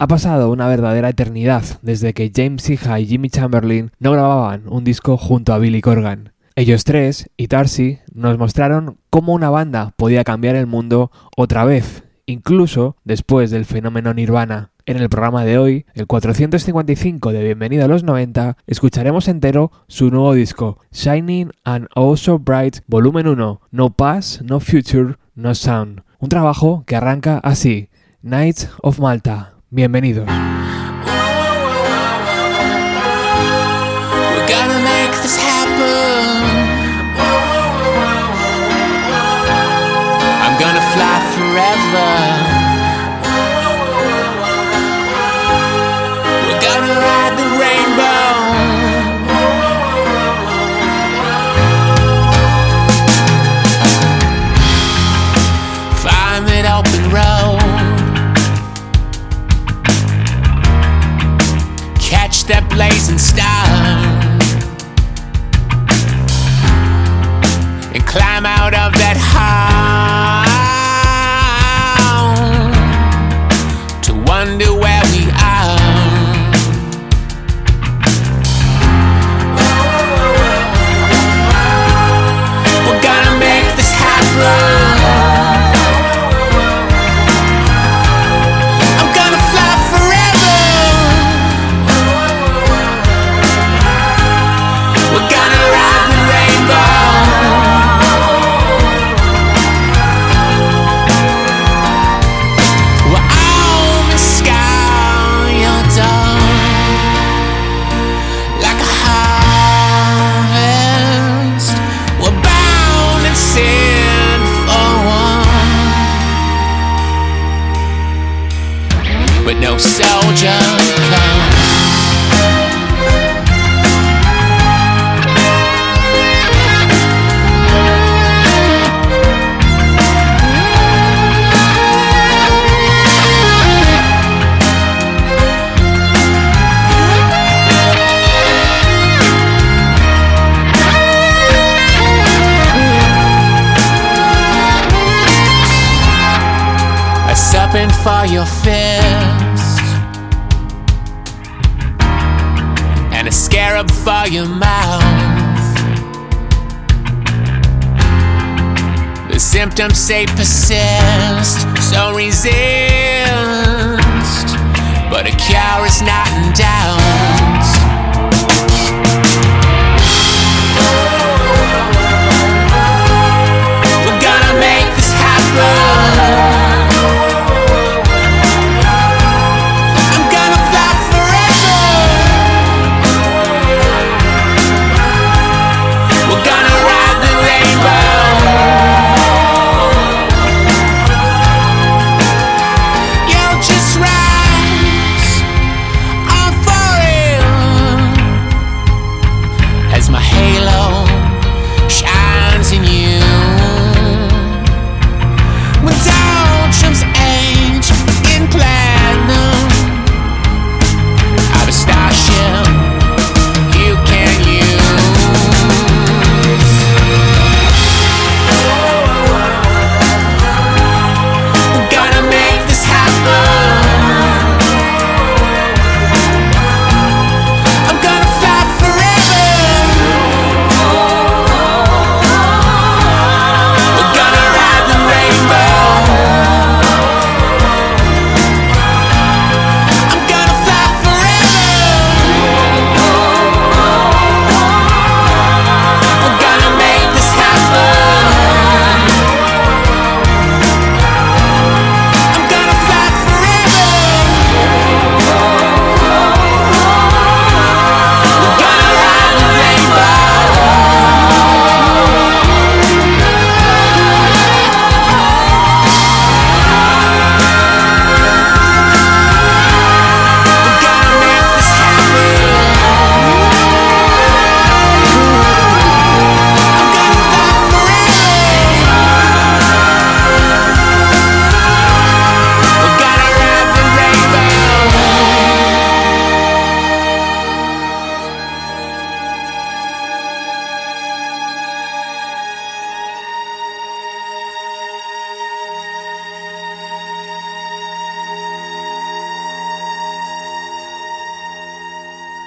Ha pasado una verdadera eternidad desde que James Iha y Jimmy Chamberlain no grababan un disco junto a Billy Corgan. Ellos tres y Tarsi nos mostraron cómo una banda podía cambiar el mundo otra vez, incluso después del fenómeno Nirvana. En el programa de hoy, el 455 de Bienvenido a los 90, escucharemos entero su nuevo disco, Shining and Oh So Bright, volumen 1, No Past, No Future, No Sound. Un trabajo que arranca así, Nights of Malta. Bienvenidos. That blazing star. And climb out of that your fist and a scarab for your mouth. The symptoms say persist, so resist, but a cure is not in doubt.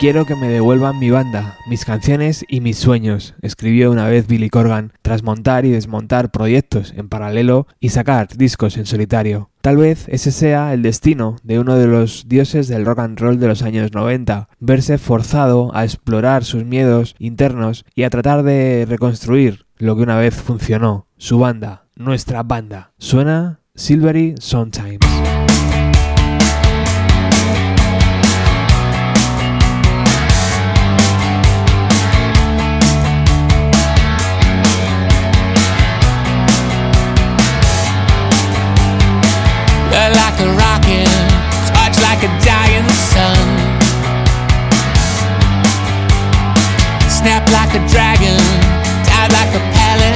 Quiero que me devuelvan mi banda, mis canciones y mis sueños, escribió una vez Billy Corgan, tras montar y desmontar proyectos en paralelo y sacar discos en solitario. Tal vez ese sea el destino de uno de los dioses del rock and roll de los años 90, verse forzado a explorar sus miedos internos y a tratar de reconstruir lo que una vez funcionó, su banda, nuestra banda. Suena Silvery Sometimes. Like a rocket, touch like a dying sun. Snap like a dragon, die like a pelican.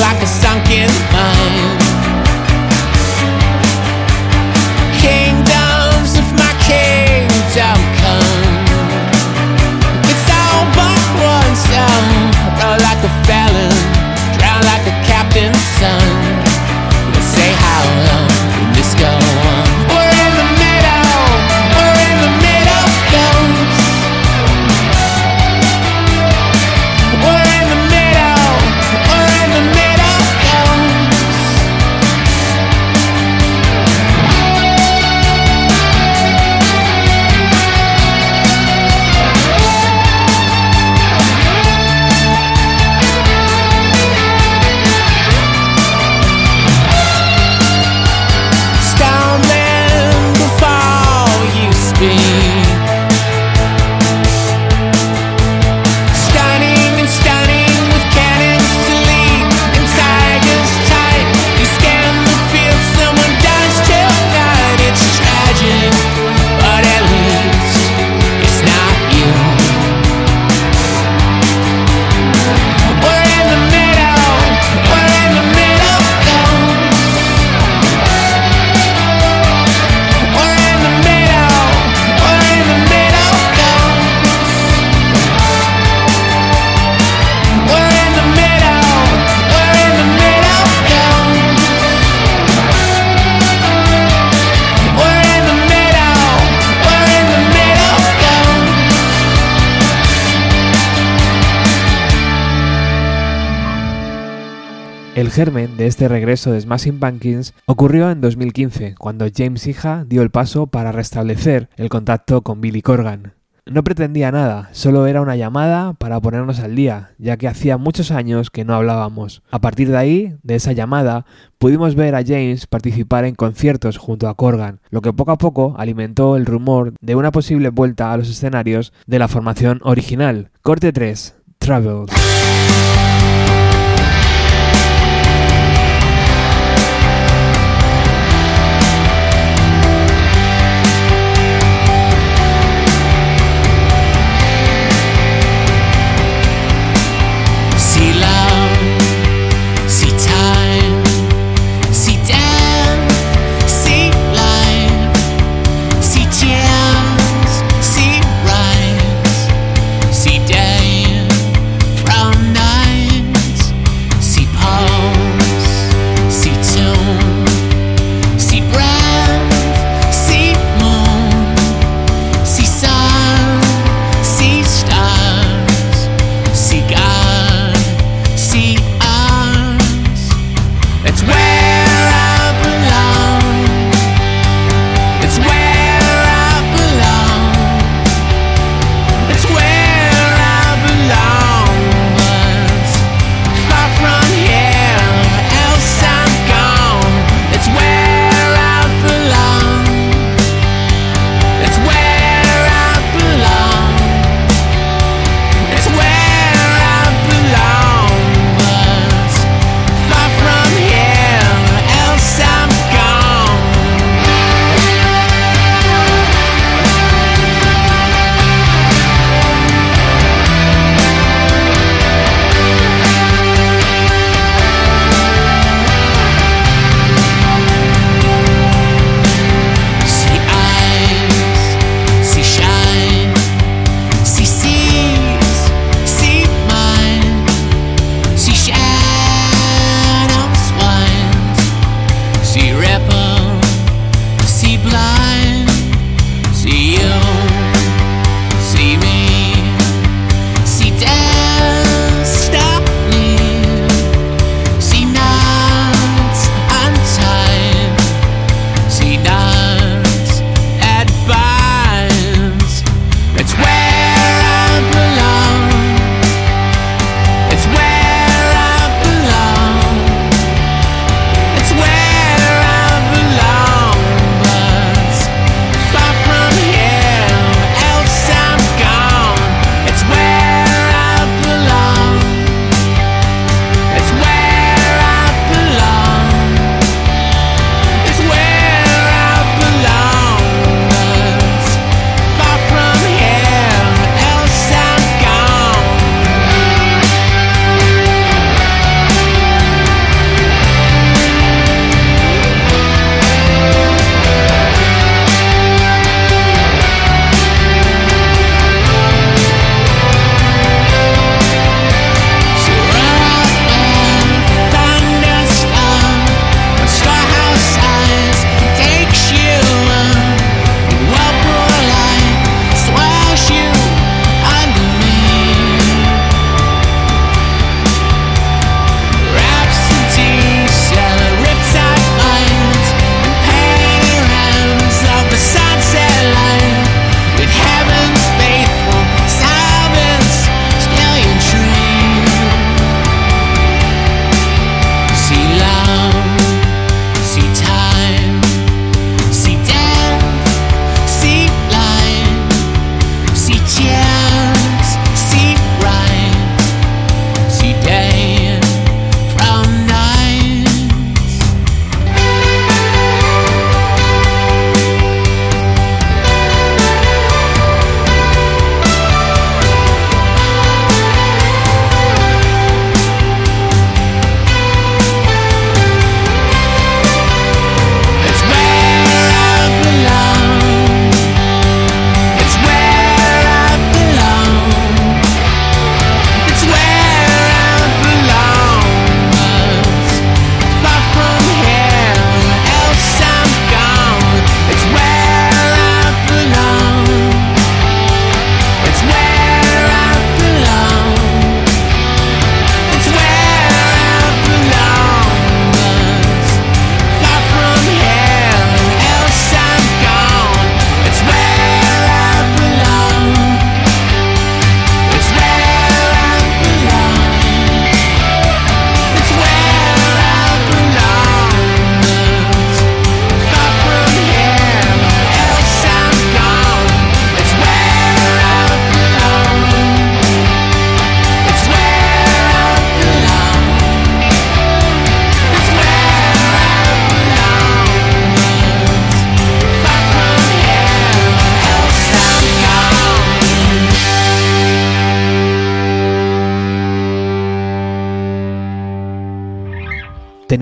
Like a be. Germen de este regreso de Smashing Pumpkins ocurrió en 2015, cuando James Hija dio el paso para restablecer el contacto con Billy Corgan. No pretendía nada, solo era una llamada para ponernos al día, ya que hacía muchos años que no hablábamos. A partir de ahí, de esa llamada, pudimos ver a James participar en conciertos junto a Corgan, lo que poco a poco alimentó el rumor de una posible vuelta a los escenarios de la formación original. Corte 3, Travel. It's where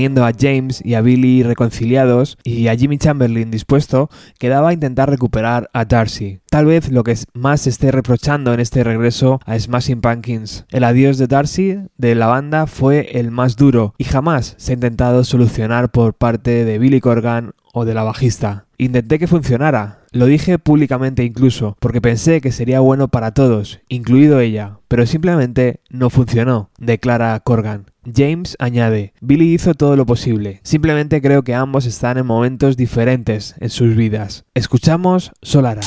A James y a Billy reconciliados y a Jimmy Chamberlain dispuesto, quedaba intentar recuperar a Darcy. Tal vez lo que más se esté reprochando en este regreso a Smashing Pumpkins. El adiós de Darcy de la banda fue el más duro y jamás se ha intentado solucionar por parte de Billy Corgan o de la bajista. Intenté que funcionara, lo dije públicamente incluso, porque pensé que sería bueno para todos, incluido ella, pero simplemente no funcionó, declara Corgan. James añade, Billy hizo todo lo posible, simplemente creo que ambos están en momentos diferentes en sus vidas. Escuchamos Solara.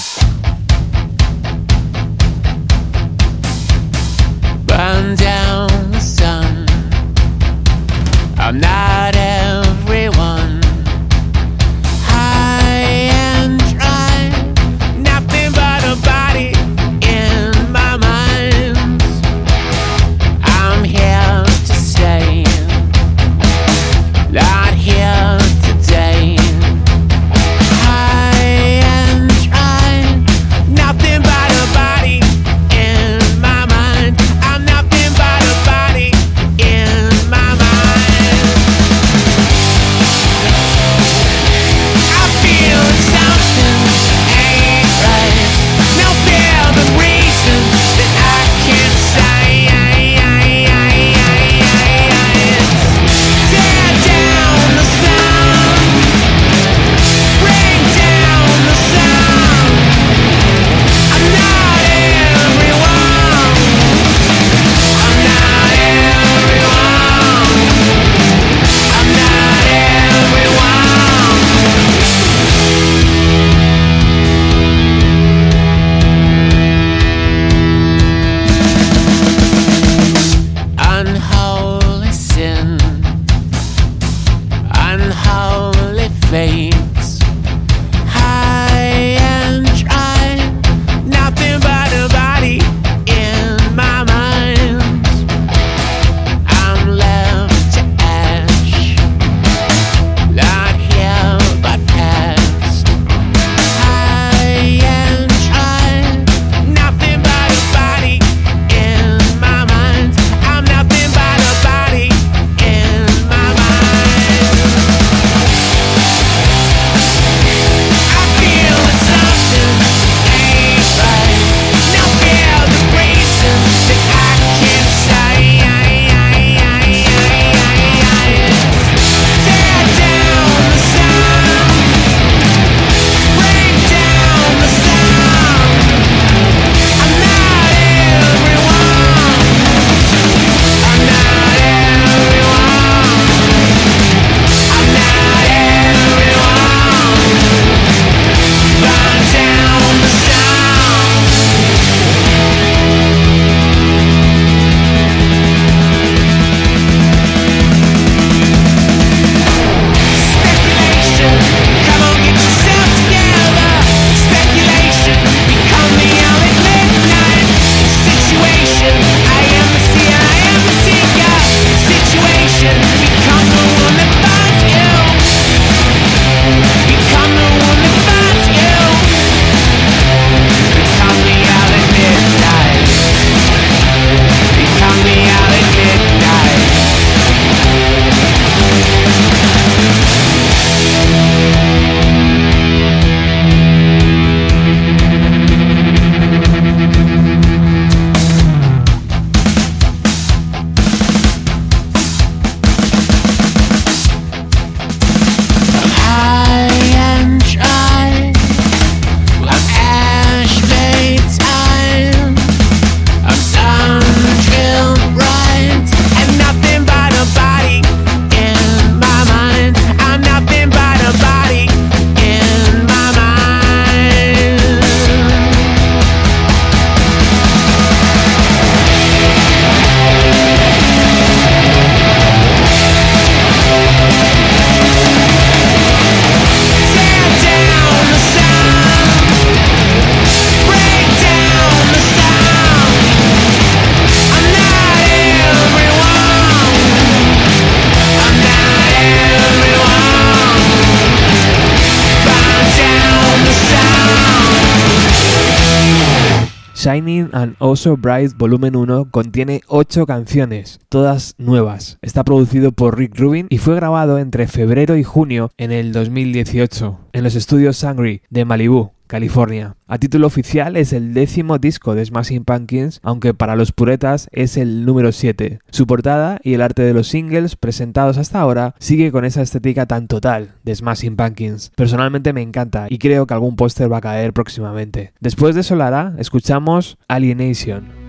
Shining and Also Bright Volumen 1 contiene 8 canciones, todas nuevas. Está producido por Rick Rubin y fue grabado entre febrero y junio en el 2018 en los estudios Sangry de Malibu, California. A título oficial es el décimo disco de Smashing Pumpkins, aunque para los puretas es el número 7. Su portada y el arte de los singles presentados hasta ahora sigue con esa estética tan total de Smashing Pumpkins. Personalmente me encanta y creo que algún póster va a caer próximamente. Después de Solara, escuchamos Alienation.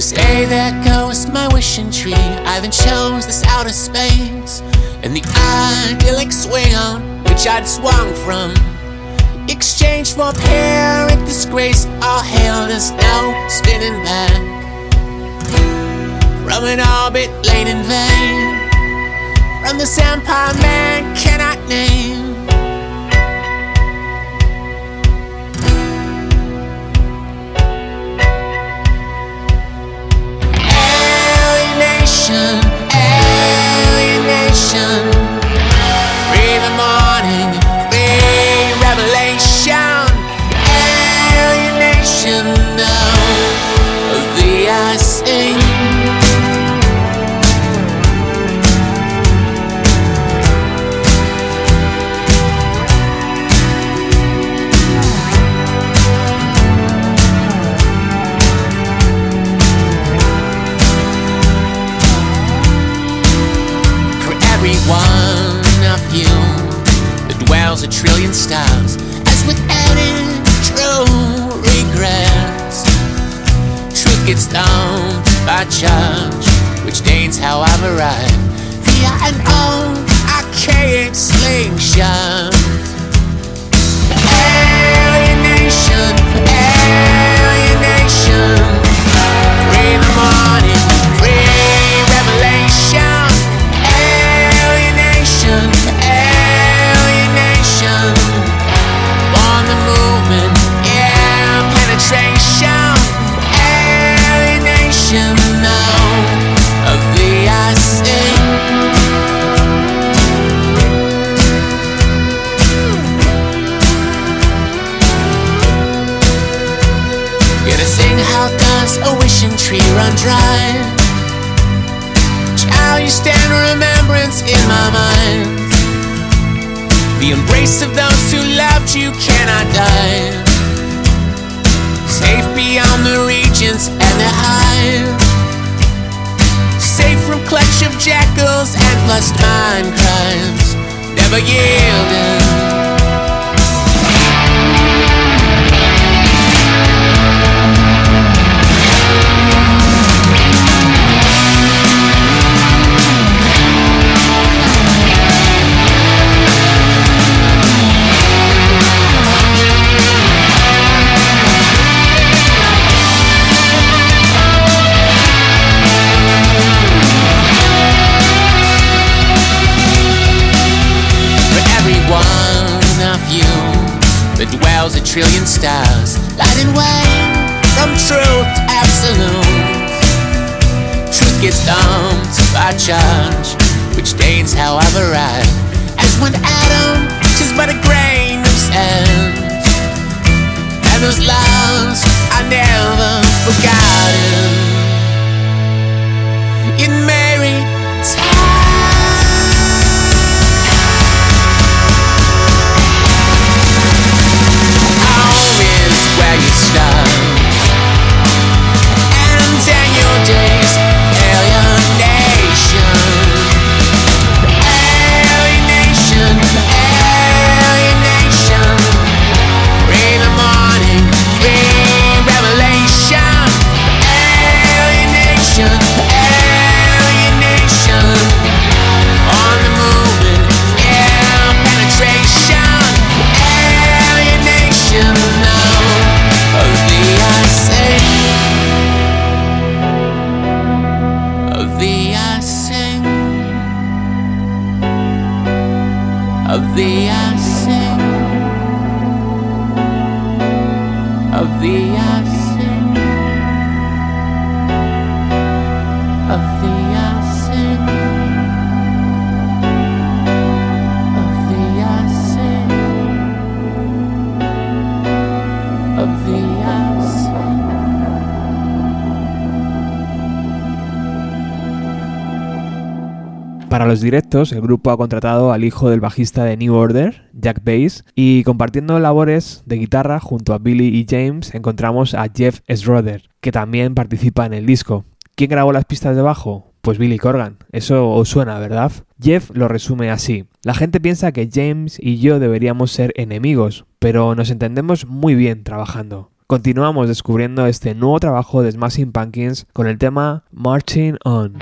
So stay there goes my wishing tree. I then chose this outer space and the idyllic swing on which I'd swung from. Exchange for apparent disgrace, all hail is now spinning back from an orbit laid in vain. From this empire man cannot name. charge, which dates how I've arrived via an old archaic slingshot. The of those who loved you cannot die. Safe beyond the regions and the hive. Safe from clutch of jackals and lust mind crimes. Never yielding. trillion steps. Los directos, el grupo ha contratado al hijo del bajista de New Order, Jack Bass, y compartiendo labores de guitarra junto a Billy y James encontramos a Jeff Schroeder, que también participa en el disco. ¿Quién grabó las pistas de bajo? Pues Billy Corgan. Eso os suena, ¿verdad? Jeff lo resume así. La gente piensa que James y yo deberíamos ser enemigos, pero nos entendemos muy bien trabajando. Continuamos descubriendo este nuevo trabajo de Smashing Pumpkins con el tema Marching On.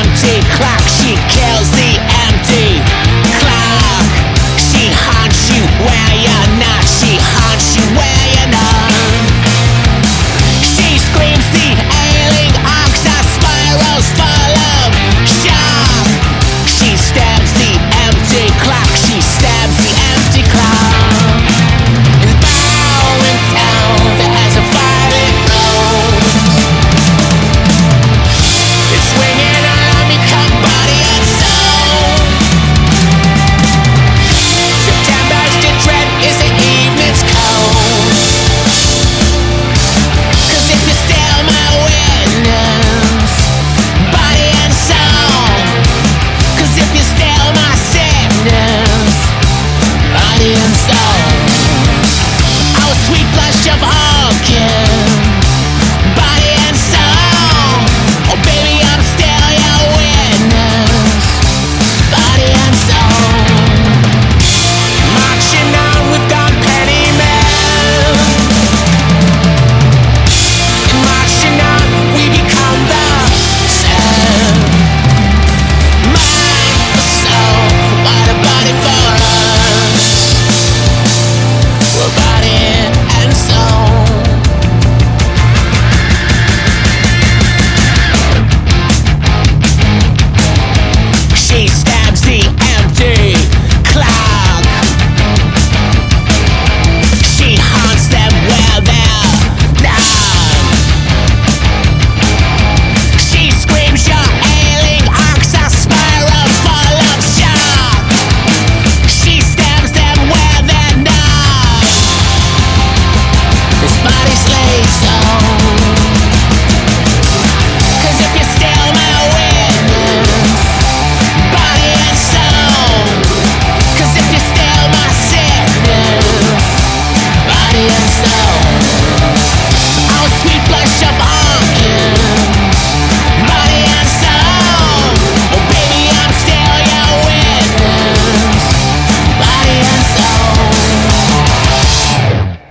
Empty clock. She kills the empty clock. She haunts you where you're not. She haunts you where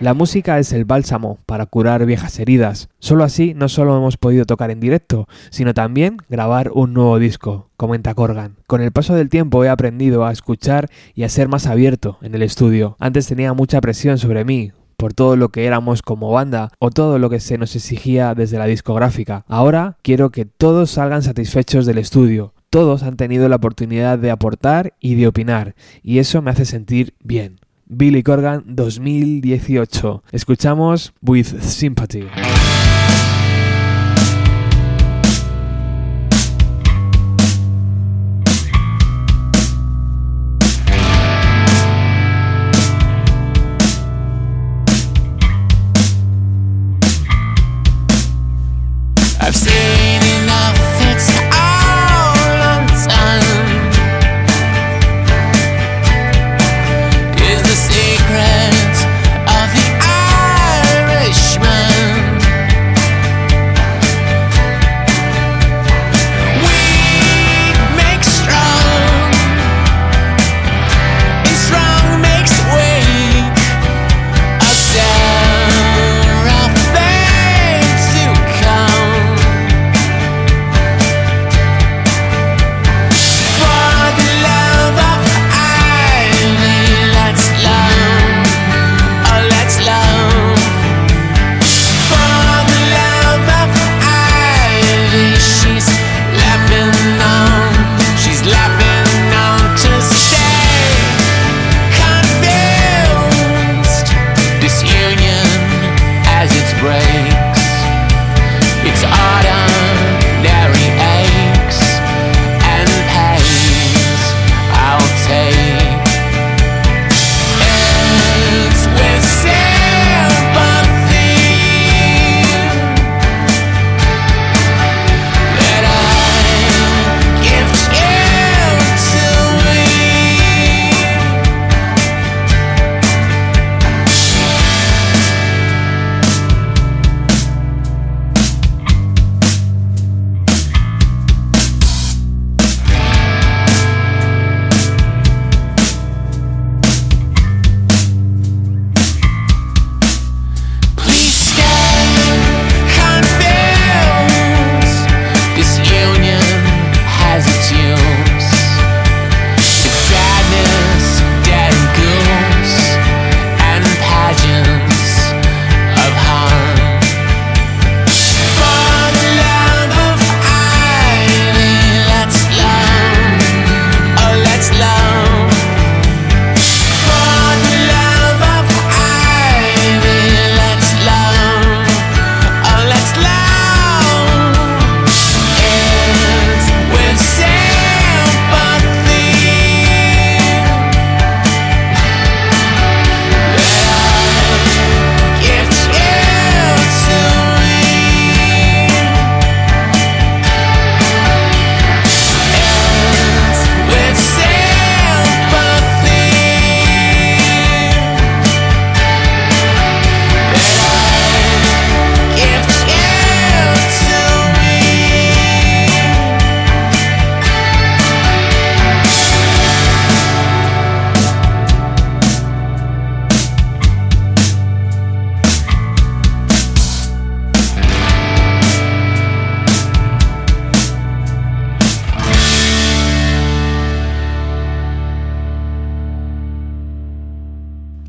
La música es el bálsamo para curar viejas heridas. Solo así no solo hemos podido tocar en directo, sino también grabar un nuevo disco, comenta Corgan. Con el paso del tiempo he aprendido a escuchar y a ser más abierto en el estudio. Antes tenía mucha presión sobre mí, por todo lo que éramos como banda o todo lo que se nos exigía desde la discográfica. Ahora quiero que todos salgan satisfechos del estudio. Todos han tenido la oportunidad de aportar y de opinar, y eso me hace sentir bien. Billy Corgan 2018. Escuchamos With Sympathy.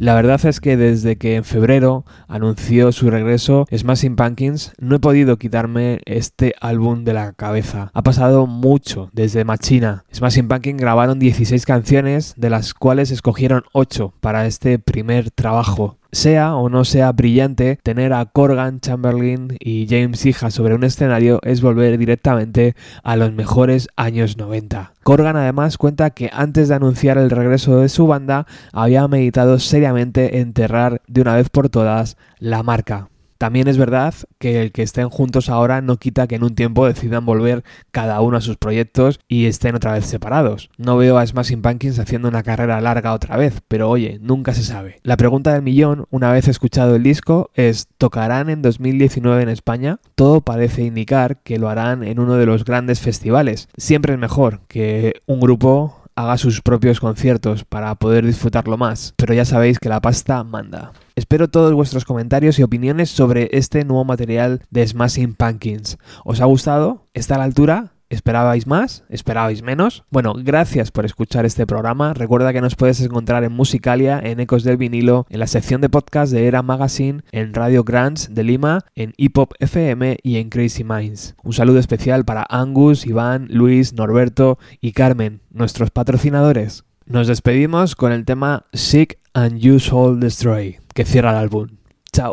La verdad es que desde que en febrero anunció su regreso Smashing Pumpkins, no he podido quitarme este álbum de la cabeza. Ha pasado mucho desde Machina. Smashing Pumpkins grabaron 16 canciones, de las cuales escogieron 8 para este primer trabajo. Sea o no sea brillante, tener a Corgan, Chamberlain y James Hija sobre un escenario es volver directamente a los mejores años 90. Corgan además cuenta que antes de anunciar el regreso de su banda había meditado seriamente enterrar de una vez por todas la marca. También es verdad que el que estén juntos ahora no quita que en un tiempo decidan volver cada uno a sus proyectos y estén otra vez separados. No veo a Smashing Pumpkins haciendo una carrera larga otra vez, pero oye, nunca se sabe. La pregunta del millón, una vez escuchado el disco, es ¿tocarán en 2019 en España? Todo parece indicar que lo harán en uno de los grandes festivales. Siempre es mejor que un grupo haga sus propios conciertos para poder disfrutarlo más, pero ya sabéis que la pasta manda. Espero todos vuestros comentarios y opiniones sobre este nuevo material de Smashing Pumpkins. ¿Os ha gustado? ¿Está a la altura? ¿Esperabais más? ¿Esperabais menos? Bueno, gracias por escuchar este programa. Recuerda que nos puedes encontrar en Musicalia, en Ecos del Vinilo, en la sección de podcast de Era Magazine, en Radio Grants de Lima, en Hip Hop FM y en Crazy Minds. Un saludo especial para Angus, Iván, Luis, Norberto y Carmen, nuestros patrocinadores. Nos despedimos con el tema Sick and You Soul Destroy, que cierra el álbum. Chao.